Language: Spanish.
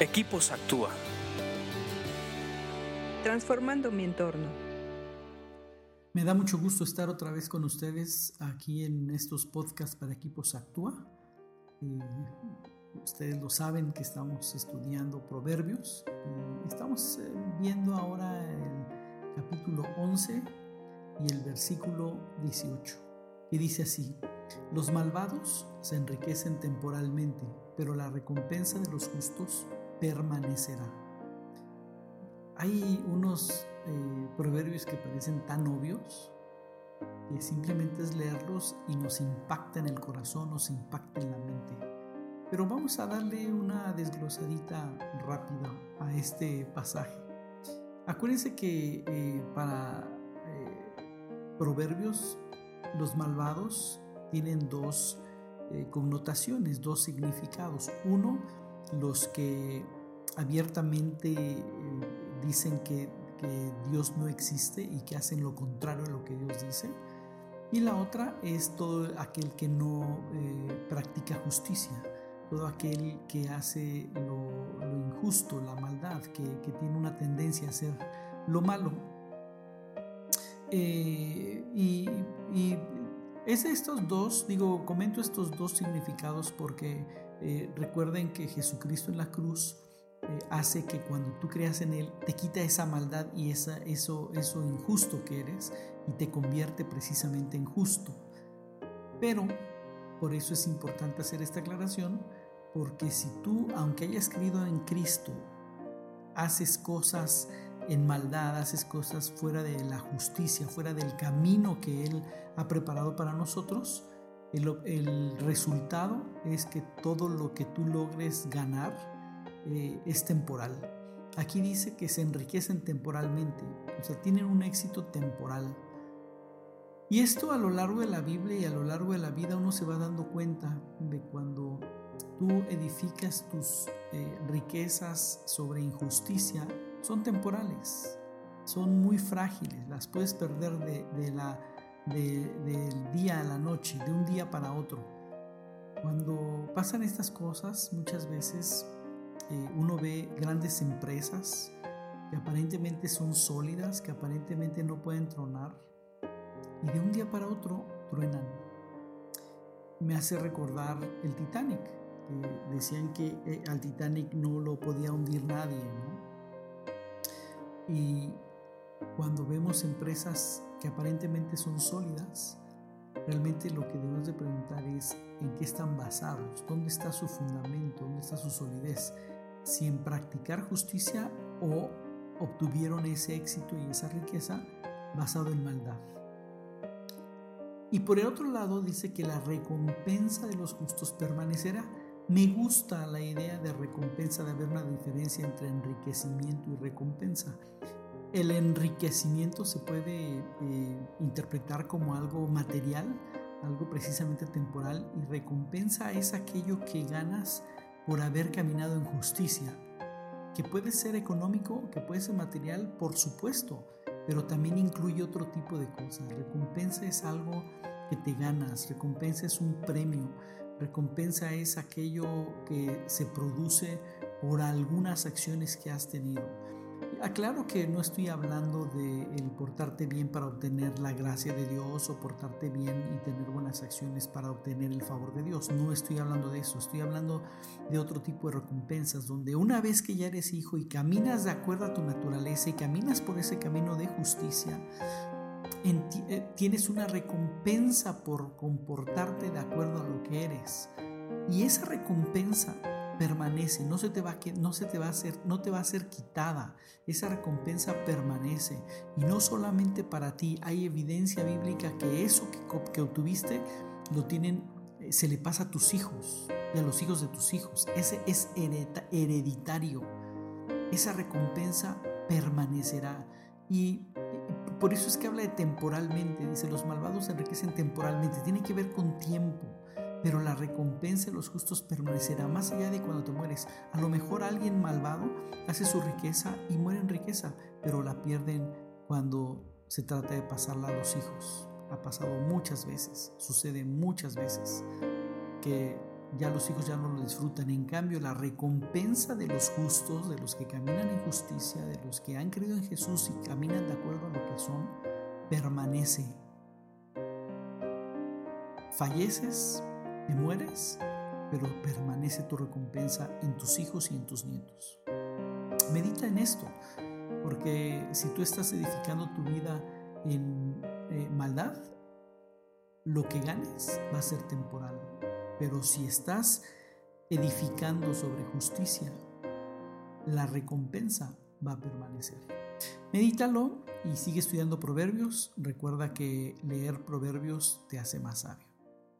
Equipos Actúa. Transformando mi entorno. Me da mucho gusto estar otra vez con ustedes aquí en estos podcasts para Equipos Actúa. Eh, ustedes lo saben que estamos estudiando proverbios. y estamos eh, viendo ahora el capítulo 11 y el versículo 18. Y dice así, los malvados se enriquecen temporalmente, pero la recompensa de los justos permanecerá. Hay unos eh, proverbios que parecen tan obvios que simplemente es leerlos y nos impacta en el corazón, nos impacta en la mente. Pero vamos a darle una desglosadita rápida a este pasaje. Acuérdense que eh, para eh, proverbios los malvados tienen dos connotaciones, dos significados. Uno, los que abiertamente eh, dicen que, Dios no existe y que hacen lo contrario a lo que Dios dice. Y la otra es todo aquel que no eh, practica justicia, todo aquel que hace lo, injusto, la maldad, que, tiene una tendencia a hacer lo malo. Eh, y, es estos dos, digo, comento estos dos significados porque recuerden que Jesucristo en la cruz eh, hace que cuando tú creas en Él, te quita esa maldad y esa, eso, eso injusto que eres y te convierte precisamente en justo. Pero, por eso es importante hacer esta aclaración, porque si tú, aunque hayas creído en Cristo, haces cosas en maldad, haces cosas fuera de la justicia, fuera del camino que Él ha preparado para nosotros, el, resultado es que todo lo que tú logres ganar eh, es temporal. Aquí dice que se enriquecen temporalmente, o sea, tienen un éxito temporal. Y esto a lo largo de la Biblia y a lo largo de la vida uno se va dando cuenta de cuando tú edificas tus eh, riquezas sobre injusticia, son temporales, son muy frágiles, las puedes perder de la del día a la noche, de un día para otro. Cuando pasan estas cosas, muchas veces eh, uno ve grandes empresas que aparentemente son sólidas, que aparentemente no pueden tronar, y de un día para otro truenan. Me hace recordar el Titanic, decían que eh, al Titanic no lo podía hundir nadie, Y cuando vemos empresas que aparentemente son sólidas, realmente lo que debemos de preguntar es en qué están basados, dónde está su fundamento, dónde está su solidez, si en practicar justicia o obtuvieron ese éxito y esa riqueza basado en maldad. Y por el otro lado dice que la recompensa de los justos permanecerá. Me gusta la idea de recompensa, de haber una diferencia entre enriquecimiento y recompensa. El enriquecimiento se puede eh, interpretar como algo material, algo precisamente temporal, y recompensa es aquello que ganas por haber caminado en justicia, que puede ser económico, que puede ser material, por supuesto, pero también incluye otro tipo de cosas. Recompensa es algo que te ganas, recompensa es un premio, recompensa es aquello que se produce por algunas acciones que has tenido. Aclaro que no estoy hablando de el portarte bien para obtener la gracia de Dios o portarte bien y tener buenas acciones para obtener el favor de Dios. No estoy hablando de eso, estoy hablando de otro tipo de recompensas, donde una vez que ya eres hijo y caminas de acuerdo a tu naturaleza y caminas por ese camino de justicia, eh, tienes una recompensa por comportarte de acuerdo a lo que eres. Y esa recompensa permanece, no se te va a, no se te va a hacer, no te va a ser quitada. Esa recompensa permanece y no solamente para ti, hay evidencia bíblica que eso que, que obtuviste lo tienen eh, se le pasa a tus hijos y a los hijos de tus hijos. Ese es hereditario. Esa recompensa permanecerá y por eso es que habla de temporalmente, dice, los malvados se enriquecen temporalmente, tiene que ver con tiempo pero la recompensa de los justos permanecerá más allá de cuando te mueres. A lo mejor alguien malvado hace su riqueza y muere en riqueza, pero la pierden cuando se trata de pasarla a los hijos. Ha pasado muchas veces, sucede muchas veces que ya los hijos ya no lo disfrutan. En cambio, la recompensa de los justos, de los que caminan en justicia, de los que han creído en Jesús y caminan de acuerdo a lo que son, permanece. Falleces, te mueres, pero permanece tu recompensa en tus hijos y en tus nietos. Medita en esto, porque si tú estás edificando tu vida en eh, maldad, lo que ganes va a ser temporal. Pero si estás edificando sobre justicia, la recompensa va a permanecer. Medítalo y sigue estudiando proverbios. Recuerda que leer proverbios te hace más sabio.